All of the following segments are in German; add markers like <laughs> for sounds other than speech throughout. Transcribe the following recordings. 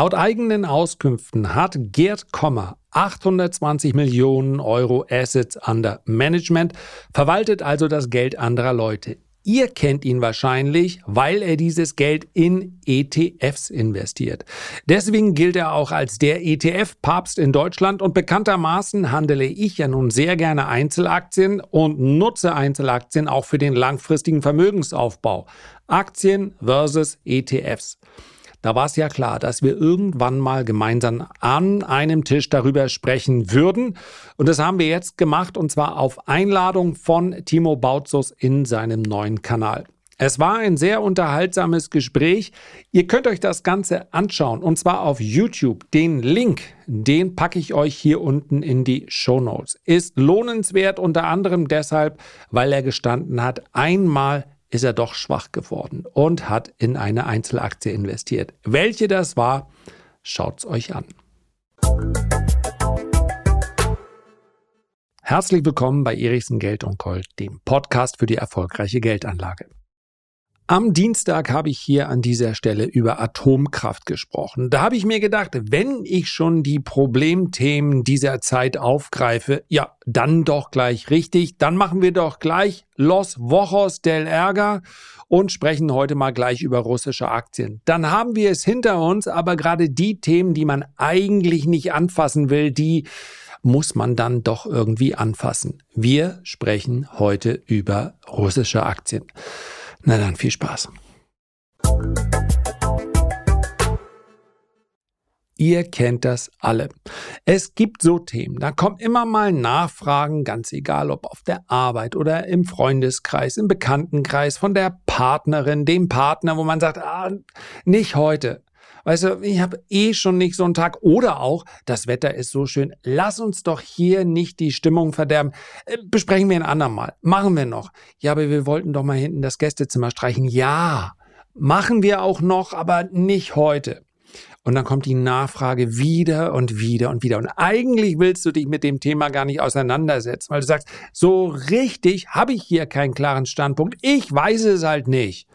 Laut eigenen Auskünften hat Gerd Kommer 820 Millionen Euro Assets under Management, verwaltet also das Geld anderer Leute. Ihr kennt ihn wahrscheinlich, weil er dieses Geld in ETFs investiert. Deswegen gilt er auch als der ETF-Papst in Deutschland und bekanntermaßen handele ich ja nun sehr gerne Einzelaktien und nutze Einzelaktien auch für den langfristigen Vermögensaufbau. Aktien versus ETFs. Da war es ja klar, dass wir irgendwann mal gemeinsam an einem Tisch darüber sprechen würden. Und das haben wir jetzt gemacht und zwar auf Einladung von Timo Bautzus in seinem neuen Kanal. Es war ein sehr unterhaltsames Gespräch. Ihr könnt euch das Ganze anschauen und zwar auf YouTube. Den Link, den packe ich euch hier unten in die Show Notes. Ist lohnenswert unter anderem deshalb, weil er gestanden hat, einmal ist er doch schwach geworden und hat in eine Einzelaktie investiert. Welche das war, schaut's euch an. Herzlich willkommen bei Erichsen Geld und Gold, dem Podcast für die erfolgreiche Geldanlage. Am Dienstag habe ich hier an dieser Stelle über Atomkraft gesprochen. Da habe ich mir gedacht, wenn ich schon die Problemthemen dieser Zeit aufgreife, ja, dann doch gleich richtig. Dann machen wir doch gleich Los Vojos del Ärger und sprechen heute mal gleich über russische Aktien. Dann haben wir es hinter uns, aber gerade die Themen, die man eigentlich nicht anfassen will, die muss man dann doch irgendwie anfassen. Wir sprechen heute über russische Aktien. Na dann, viel Spaß. Ihr kennt das alle. Es gibt so Themen, da kommen immer mal Nachfragen, ganz egal ob auf der Arbeit oder im Freundeskreis, im Bekanntenkreis, von der Partnerin, dem Partner, wo man sagt, ah, nicht heute. Weißt du, ich habe eh schon nicht so einen Tag. Oder auch, das Wetter ist so schön. Lass uns doch hier nicht die Stimmung verderben. Äh, besprechen wir ein andermal. Machen wir noch. Ja, aber wir wollten doch mal hinten das Gästezimmer streichen. Ja, machen wir auch noch, aber nicht heute. Und dann kommt die Nachfrage wieder und wieder und wieder. Und eigentlich willst du dich mit dem Thema gar nicht auseinandersetzen, weil du sagst, so richtig habe ich hier keinen klaren Standpunkt. Ich weiß es halt nicht.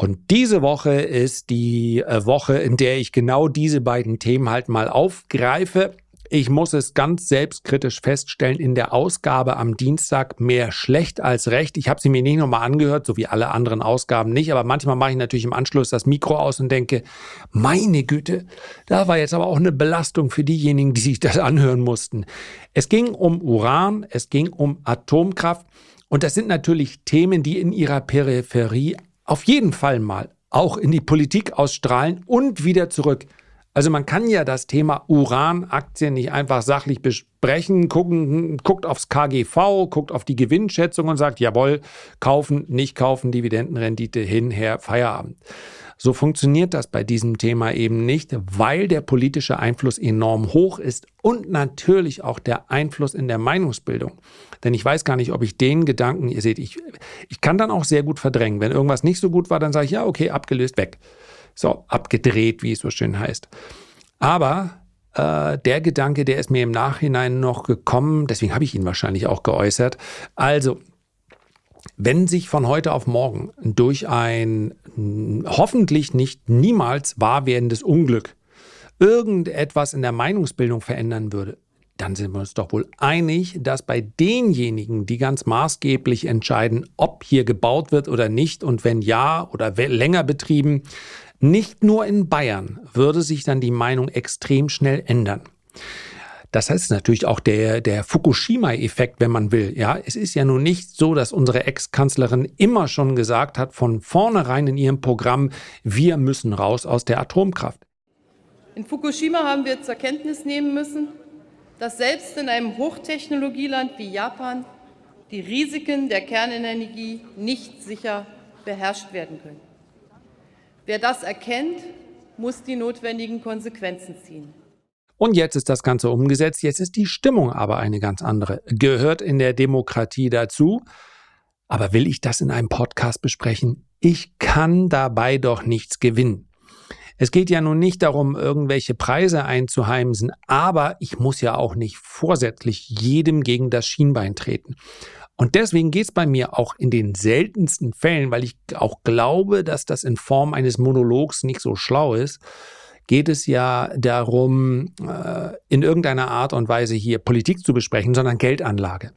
Und diese Woche ist die äh, Woche, in der ich genau diese beiden Themen halt mal aufgreife. Ich muss es ganz selbstkritisch feststellen, in der Ausgabe am Dienstag mehr schlecht als recht. Ich habe sie mir nicht nochmal angehört, so wie alle anderen Ausgaben nicht, aber manchmal mache ich natürlich im Anschluss das Mikro aus und denke, meine Güte, da war jetzt aber auch eine Belastung für diejenigen, die sich das anhören mussten. Es ging um Uran, es ging um Atomkraft und das sind natürlich Themen, die in ihrer Peripherie auf jeden Fall mal auch in die Politik ausstrahlen und wieder zurück. Also man kann ja das Thema Uranaktien nicht einfach sachlich besprechen, gucken, guckt aufs KGV, guckt auf die Gewinnschätzung und sagt, jawohl, kaufen, nicht kaufen, Dividendenrendite hin, her, Feierabend. So funktioniert das bei diesem Thema eben nicht, weil der politische Einfluss enorm hoch ist und natürlich auch der Einfluss in der Meinungsbildung. Denn ich weiß gar nicht, ob ich den Gedanken, ihr seht, ich, ich kann dann auch sehr gut verdrängen. Wenn irgendwas nicht so gut war, dann sage ich, ja, okay, abgelöst, weg. So, abgedreht, wie es so schön heißt. Aber äh, der Gedanke, der ist mir im Nachhinein noch gekommen, deswegen habe ich ihn wahrscheinlich auch geäußert. Also, wenn sich von heute auf morgen durch ein hoffentlich nicht niemals wahr werdendes Unglück irgendetwas in der Meinungsbildung verändern würde, dann sind wir uns doch wohl einig, dass bei denjenigen, die ganz maßgeblich entscheiden, ob hier gebaut wird oder nicht und wenn ja oder länger betrieben, nicht nur in Bayern würde sich dann die Meinung extrem schnell ändern. Das heißt natürlich auch der, der Fukushima-Effekt, wenn man will. Ja, es ist ja nun nicht so, dass unsere Ex-Kanzlerin immer schon gesagt hat, von vornherein in ihrem Programm, wir müssen raus aus der Atomkraft. In Fukushima haben wir zur Kenntnis nehmen müssen, dass selbst in einem Hochtechnologieland wie Japan die Risiken der Kernenergie nicht sicher beherrscht werden können. Wer das erkennt, muss die notwendigen Konsequenzen ziehen. Und jetzt ist das Ganze umgesetzt, jetzt ist die Stimmung aber eine ganz andere. Gehört in der Demokratie dazu. Aber will ich das in einem Podcast besprechen? Ich kann dabei doch nichts gewinnen. Es geht ja nun nicht darum, irgendwelche Preise einzuheimsen, aber ich muss ja auch nicht vorsätzlich jedem gegen das Schienbein treten. Und deswegen geht es bei mir auch in den seltensten Fällen, weil ich auch glaube, dass das in Form eines Monologs nicht so schlau ist, geht es ja darum, äh, in irgendeiner Art und Weise hier Politik zu besprechen, sondern Geldanlage.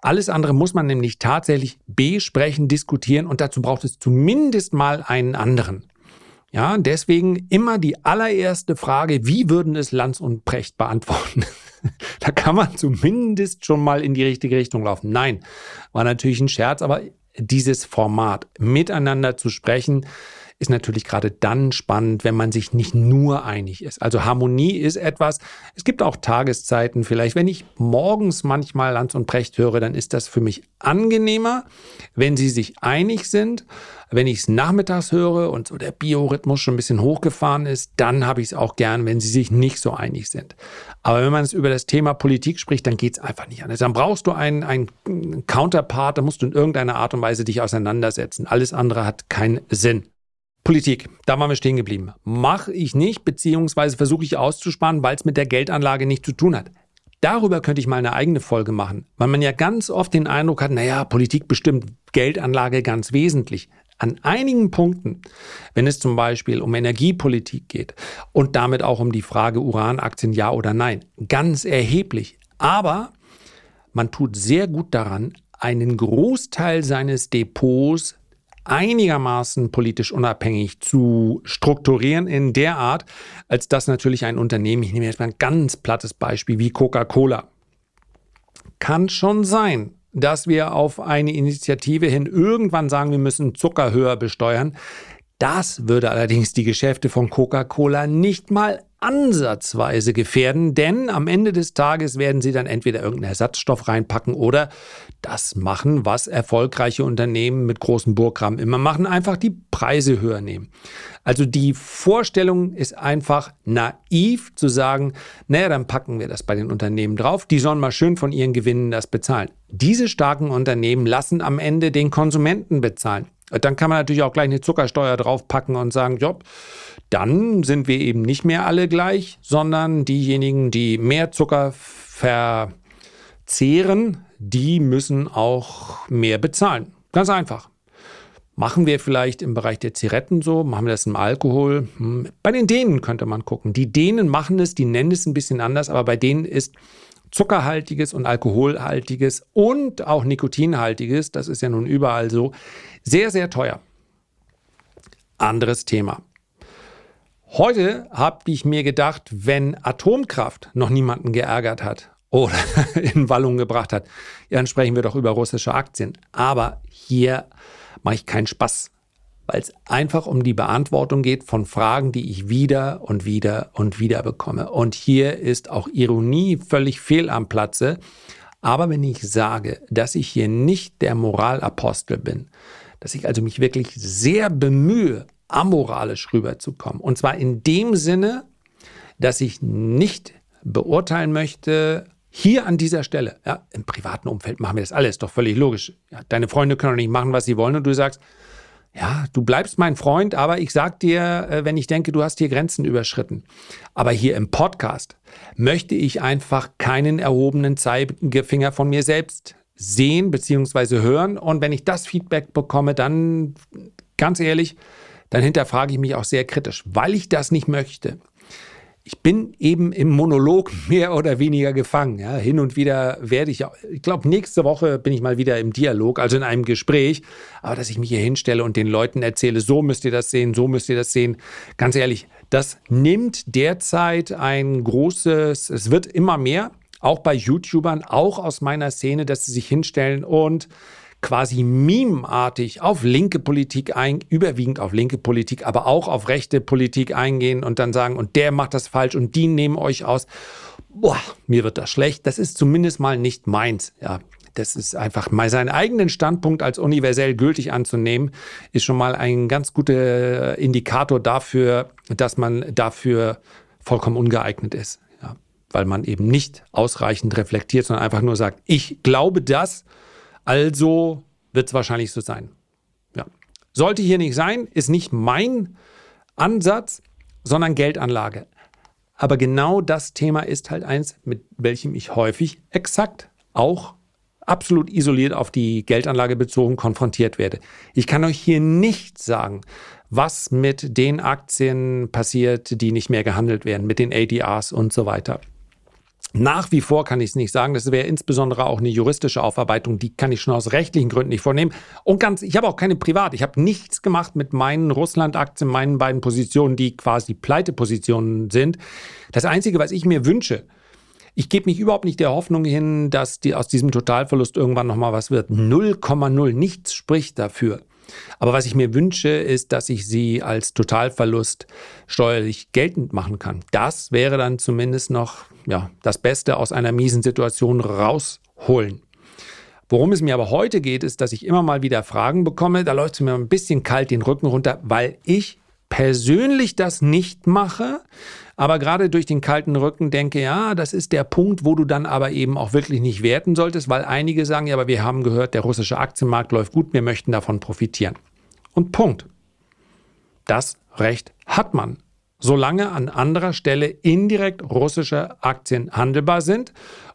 Alles andere muss man nämlich tatsächlich besprechen, diskutieren und dazu braucht es zumindest mal einen anderen. Ja, deswegen immer die allererste Frage, wie würden es Lanz und Precht beantworten? <laughs> da kann man zumindest schon mal in die richtige Richtung laufen. Nein, war natürlich ein Scherz, aber dieses Format miteinander zu sprechen, ist natürlich gerade dann spannend, wenn man sich nicht nur einig ist. Also Harmonie ist etwas, es gibt auch Tageszeiten vielleicht. Wenn ich morgens manchmal Lanz und Precht höre, dann ist das für mich angenehmer, wenn sie sich einig sind. Wenn ich es nachmittags höre und so der Biorhythmus schon ein bisschen hochgefahren ist, dann habe ich es auch gern, wenn sie sich nicht so einig sind. Aber wenn man es über das Thema Politik spricht, dann geht es einfach nicht anders. Dann brauchst du einen, einen Counterpart, da musst du in irgendeiner Art und Weise dich auseinandersetzen. Alles andere hat keinen Sinn. Politik, da waren wir stehen geblieben. Mache ich nicht, beziehungsweise versuche ich auszusparen, weil es mit der Geldanlage nichts zu tun hat. Darüber könnte ich mal eine eigene Folge machen, weil man ja ganz oft den Eindruck hat, naja, Politik bestimmt Geldanlage ganz wesentlich. An einigen Punkten, wenn es zum Beispiel um Energiepolitik geht und damit auch um die Frage Uranaktien ja oder nein, ganz erheblich. Aber man tut sehr gut daran, einen Großteil seines Depots einigermaßen politisch unabhängig zu strukturieren in der Art, als dass natürlich ein Unternehmen, ich nehme jetzt mal ein ganz plattes Beispiel wie Coca-Cola, kann schon sein, dass wir auf eine Initiative hin irgendwann sagen, wir müssen Zucker höher besteuern. Das würde allerdings die Geschäfte von Coca-Cola nicht mal ansatzweise gefährden, denn am Ende des Tages werden sie dann entweder irgendeinen Ersatzstoff reinpacken oder das machen, was erfolgreiche Unternehmen mit großen Burggraben immer machen, einfach die Preise höher nehmen. Also die Vorstellung ist einfach naiv zu sagen, naja, dann packen wir das bei den Unternehmen drauf, die sollen mal schön von ihren Gewinnen das bezahlen. Diese starken Unternehmen lassen am Ende den Konsumenten bezahlen. Dann kann man natürlich auch gleich eine Zuckersteuer draufpacken und sagen, Job, dann sind wir eben nicht mehr alle gleich, sondern diejenigen, die mehr Zucker verzehren, die müssen auch mehr bezahlen. Ganz einfach. Machen wir vielleicht im Bereich der Zigaretten so, machen wir das im Alkohol. Hm, bei den Dänen könnte man gucken. Die Dänen machen es, die nennen es ein bisschen anders, aber bei denen ist zuckerhaltiges und alkoholhaltiges und auch nikotinhaltiges, das ist ja nun überall so, sehr, sehr teuer. Anderes Thema. Heute habe ich mir gedacht, wenn Atomkraft noch niemanden geärgert hat oder <laughs> in Wallung gebracht hat, dann sprechen wir doch über russische Aktien. Aber hier mache ich keinen Spaß, weil es einfach um die Beantwortung geht von Fragen, die ich wieder und wieder und wieder bekomme. Und hier ist auch Ironie völlig fehl am Platze. Aber wenn ich sage, dass ich hier nicht der Moralapostel bin, dass ich also mich wirklich sehr bemühe, amoralisch rüberzukommen. Und zwar in dem Sinne, dass ich nicht beurteilen möchte, hier an dieser Stelle, ja, im privaten Umfeld machen wir das alles, doch völlig logisch. Ja, deine Freunde können doch nicht machen, was sie wollen und du sagst, ja, du bleibst mein Freund, aber ich sag dir, äh, wenn ich denke, du hast hier Grenzen überschritten. Aber hier im Podcast möchte ich einfach keinen erhobenen Zeigefinger von mir selbst sehen bzw. hören. Und wenn ich das Feedback bekomme, dann ganz ehrlich, dann hinterfrage ich mich auch sehr kritisch, weil ich das nicht möchte. Ich bin eben im Monolog <laughs> mehr oder weniger gefangen. Ja. Hin und wieder werde ich, ich glaube, nächste Woche bin ich mal wieder im Dialog, also in einem Gespräch. Aber dass ich mich hier hinstelle und den Leuten erzähle, so müsst ihr das sehen, so müsst ihr das sehen. Ganz ehrlich, das nimmt derzeit ein großes, es wird immer mehr, auch bei YouTubern, auch aus meiner Szene, dass sie sich hinstellen und quasi memeartig auf linke Politik ein, überwiegend auf linke Politik, aber auch auf rechte Politik eingehen und dann sagen, und der macht das falsch und die nehmen euch aus. Boah, mir wird das schlecht. Das ist zumindest mal nicht meins. Ja, das ist einfach mal seinen eigenen Standpunkt als universell gültig anzunehmen, ist schon mal ein ganz guter Indikator dafür, dass man dafür vollkommen ungeeignet ist. Ja, weil man eben nicht ausreichend reflektiert, sondern einfach nur sagt, ich glaube das also wird es wahrscheinlich so sein. Ja. Sollte hier nicht sein, ist nicht mein Ansatz, sondern Geldanlage. Aber genau das Thema ist halt eins, mit welchem ich häufig exakt auch absolut isoliert auf die Geldanlage bezogen konfrontiert werde. Ich kann euch hier nicht sagen, was mit den Aktien passiert, die nicht mehr gehandelt werden, mit den ADRs und so weiter. Nach wie vor kann ich es nicht sagen. Das wäre insbesondere auch eine juristische Aufarbeitung. Die kann ich schon aus rechtlichen Gründen nicht vornehmen. Und ganz, ich habe auch keine Privat. Ich habe nichts gemacht mit meinen Russland-Aktien, meinen beiden Positionen, die quasi Pleitepositionen sind. Das Einzige, was ich mir wünsche, ich gebe mich überhaupt nicht der Hoffnung hin, dass die, aus diesem Totalverlust irgendwann nochmal was wird. 0,0. Nichts spricht dafür. Aber was ich mir wünsche, ist, dass ich sie als Totalverlust steuerlich geltend machen kann. Das wäre dann zumindest noch ja, das Beste aus einer miesen Situation rausholen. Worum es mir aber heute geht, ist, dass ich immer mal wieder Fragen bekomme. Da läuft es mir ein bisschen kalt den Rücken runter, weil ich persönlich das nicht mache, aber gerade durch den kalten Rücken denke, ja, das ist der Punkt, wo du dann aber eben auch wirklich nicht werten solltest, weil einige sagen, ja, aber wir haben gehört, der russische Aktienmarkt läuft gut, wir möchten davon profitieren. Und Punkt. Das Recht hat man, solange an anderer Stelle indirekt russische Aktien handelbar sind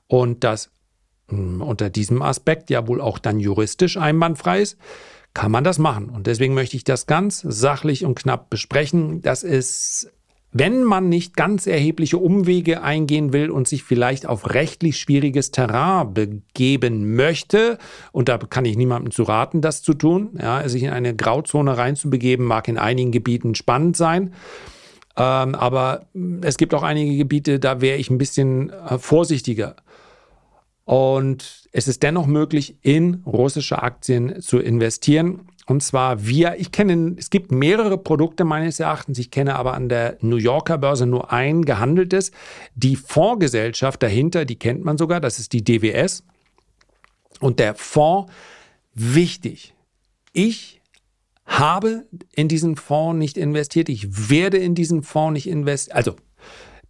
und das hm, unter diesem Aspekt ja wohl auch dann juristisch einwandfrei ist, kann man das machen. Und deswegen möchte ich das ganz sachlich und knapp besprechen. Das ist wenn man nicht ganz erhebliche Umwege eingehen will und sich vielleicht auf rechtlich schwieriges Terrain begeben möchte, und da kann ich niemandem zu raten, das zu tun, ja, sich in eine Grauzone reinzubegeben, mag in einigen Gebieten spannend sein. Ähm, aber es gibt auch einige Gebiete, da wäre ich ein bisschen äh, vorsichtiger. Und es ist dennoch möglich, in russische Aktien zu investieren. Und zwar via, ich kenne, es gibt mehrere Produkte meines Erachtens, ich kenne aber an der New Yorker Börse nur ein gehandeltes. Die Fondsgesellschaft dahinter, die kennt man sogar, das ist die DWS. Und der Fonds, wichtig, ich habe in diesen Fonds nicht investiert, ich werde in diesen Fonds nicht investieren, also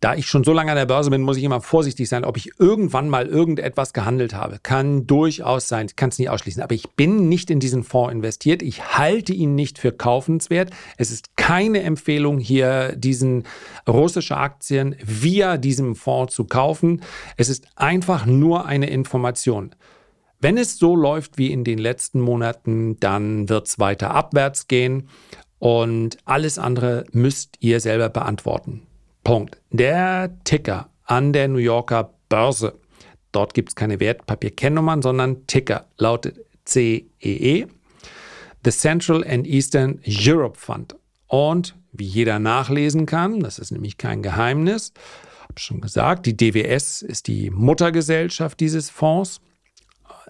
da ich schon so lange an der Börse bin, muss ich immer vorsichtig sein, ob ich irgendwann mal irgendetwas gehandelt habe. Kann durchaus sein, ich kann es nicht ausschließen. Aber ich bin nicht in diesen Fonds investiert. Ich halte ihn nicht für kaufenswert. Es ist keine Empfehlung, hier diesen russische Aktien via diesem Fonds zu kaufen. Es ist einfach nur eine Information. Wenn es so läuft wie in den letzten Monaten, dann wird es weiter abwärts gehen und alles andere müsst ihr selber beantworten. Punkt. Der Ticker an der New Yorker Börse. Dort gibt es keine Wertpapierkennnummern, sondern Ticker lautet CEE. E. The Central and Eastern Europe Fund. Und wie jeder nachlesen kann, das ist nämlich kein Geheimnis, habe schon gesagt, die DWS ist die Muttergesellschaft dieses Fonds,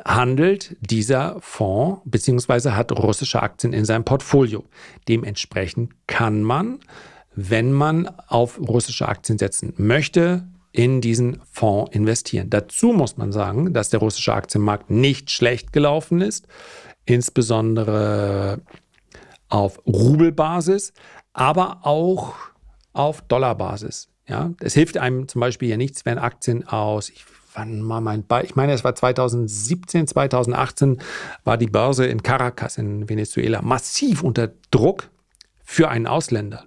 handelt dieser Fonds bzw. hat russische Aktien in seinem Portfolio. Dementsprechend kann man wenn man auf russische Aktien setzen möchte, in diesen Fonds investieren. Dazu muss man sagen, dass der russische Aktienmarkt nicht schlecht gelaufen ist, insbesondere auf Rubelbasis, aber auch auf Dollarbasis. Ja, es hilft einem zum Beispiel ja nichts, wenn Aktien aus, ich wann mal mein Be ich meine, es war 2017, 2018, war die Börse in Caracas in Venezuela massiv unter Druck für einen Ausländer.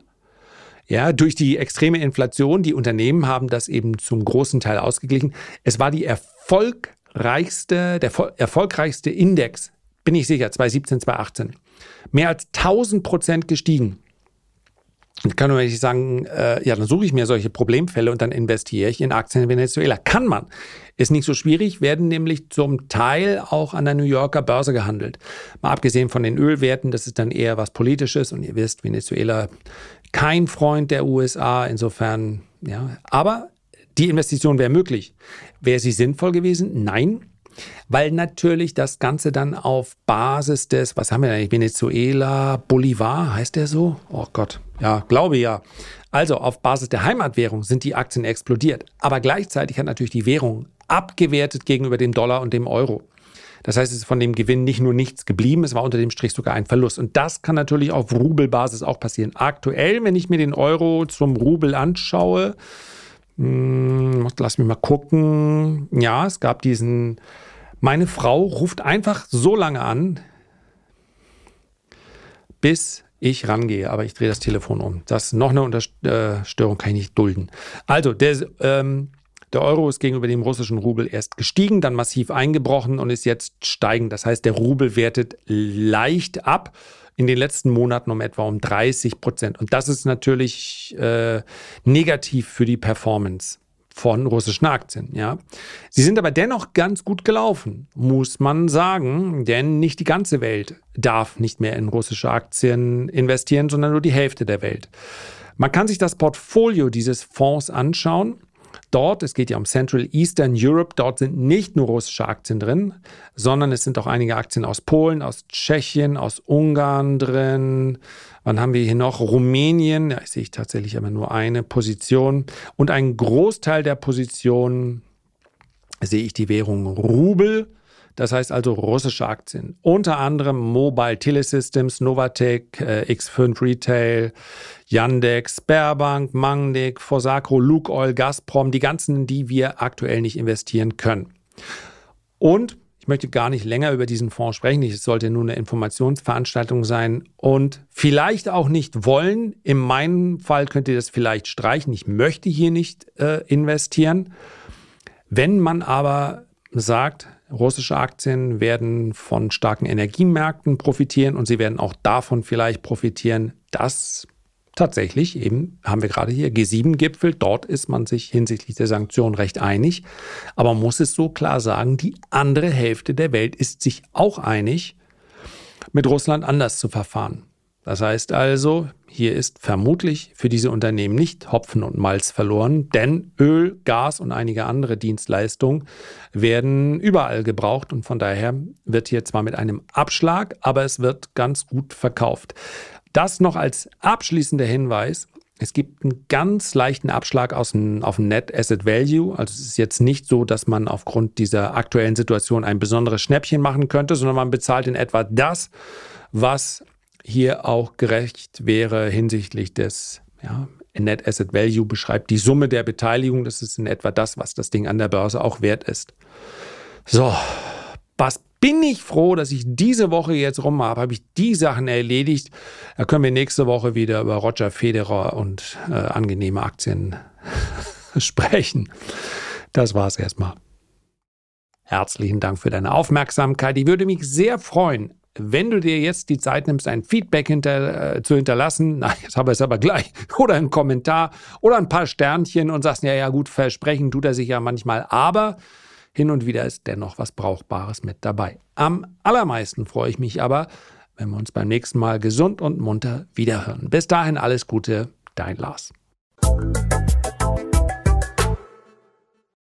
Ja, durch die extreme Inflation, die Unternehmen haben das eben zum großen Teil ausgeglichen. Es war die erfolgreichste, der erfolgreichste Index, bin ich sicher, 2017, 2018. Mehr als 1000 Prozent gestiegen. Und kann man nicht sagen, äh, ja, dann suche ich mir solche Problemfälle und dann investiere ich in Aktien in Venezuela. Kann man. Ist nicht so schwierig, werden nämlich zum Teil auch an der New Yorker Börse gehandelt. Mal abgesehen von den Ölwerten, das ist dann eher was Politisches und ihr wisst, Venezuela kein Freund der USA, insofern, ja. Aber die Investition wäre möglich. Wäre sie sinnvoll gewesen? Nein. Weil natürlich das Ganze dann auf Basis des, was haben wir eigentlich, Venezuela, Bolivar, heißt der so? Oh Gott, ja, glaube ja. Also auf Basis der Heimatwährung sind die Aktien explodiert. Aber gleichzeitig hat natürlich die Währung abgewertet gegenüber dem Dollar und dem Euro. Das heißt, es ist von dem Gewinn nicht nur nichts geblieben, es war unter dem Strich sogar ein Verlust. Und das kann natürlich auf Rubelbasis auch passieren. Aktuell, wenn ich mir den Euro zum Rubel anschaue, hm, lass mich mal gucken. Ja, es gab diesen. Meine Frau ruft einfach so lange an, bis ich rangehe, aber ich drehe das Telefon um. Das noch eine Unterstörung kann ich nicht dulden. Also, der ähm, der Euro ist gegenüber dem russischen Rubel erst gestiegen, dann massiv eingebrochen und ist jetzt steigend. Das heißt, der Rubel wertet leicht ab. in den letzten Monaten um etwa um 30 Prozent. Und das ist natürlich äh, negativ für die Performance von russischen Aktien. Ja. Sie sind aber dennoch ganz gut gelaufen, muss man sagen, denn nicht die ganze Welt darf nicht mehr in russische Aktien investieren, sondern nur die Hälfte der Welt. Man kann sich das Portfolio dieses Fonds anschauen. Dort, es geht ja um Central Eastern Europe, dort sind nicht nur russische Aktien drin, sondern es sind auch einige Aktien aus Polen, aus Tschechien, aus Ungarn drin. Wann haben wir hier noch? Rumänien, ich sehe tatsächlich aber nur eine Position. Und ein Großteil der Positionen sehe ich die Währung Rubel. Das heißt also russische Aktien. Unter anderem Mobile Telesystems, Novatec, äh, X5 Retail, Yandex, Sperrbank, Magnik, Fosacro, Lukoil, Gazprom, die ganzen, die wir aktuell nicht investieren können. Und ich möchte gar nicht länger über diesen Fonds sprechen. Es sollte nur eine Informationsveranstaltung sein und vielleicht auch nicht wollen. In meinem Fall könnt ihr das vielleicht streichen. Ich möchte hier nicht äh, investieren. Wenn man aber sagt, russische Aktien werden von starken Energiemärkten profitieren und sie werden auch davon vielleicht profitieren, dass tatsächlich eben, haben wir gerade hier, G7-Gipfel, dort ist man sich hinsichtlich der Sanktionen recht einig. Aber man muss es so klar sagen, die andere Hälfte der Welt ist sich auch einig, mit Russland anders zu verfahren. Das heißt also, hier ist vermutlich für diese Unternehmen nicht Hopfen und Malz verloren, denn Öl, Gas und einige andere Dienstleistungen werden überall gebraucht und von daher wird hier zwar mit einem Abschlag, aber es wird ganz gut verkauft. Das noch als abschließender Hinweis. Es gibt einen ganz leichten Abschlag auf dem Net Asset Value. Also es ist jetzt nicht so, dass man aufgrund dieser aktuellen Situation ein besonderes Schnäppchen machen könnte, sondern man bezahlt in etwa das, was hier auch gerecht wäre hinsichtlich des ja, Net Asset Value beschreibt die Summe der Beteiligung. Das ist in etwa das, was das Ding an der Börse auch wert ist. So, was bin ich froh, dass ich diese Woche jetzt rum habe, habe ich die Sachen erledigt. Da können wir nächste Woche wieder über Roger Federer und äh, angenehme Aktien <laughs> sprechen. Das war es erstmal. Herzlichen Dank für deine Aufmerksamkeit. Ich würde mich sehr freuen, wenn du dir jetzt die Zeit nimmst, ein Feedback hinter, äh, zu hinterlassen, <laughs> na, jetzt habe ich es aber gleich, oder einen Kommentar oder ein paar Sternchen und sagst, ja, ja, gut, versprechen tut er sich ja manchmal, aber hin und wieder ist dennoch was Brauchbares mit dabei. Am allermeisten freue ich mich aber, wenn wir uns beim nächsten Mal gesund und munter wiederhören. Bis dahin alles Gute, dein Lars.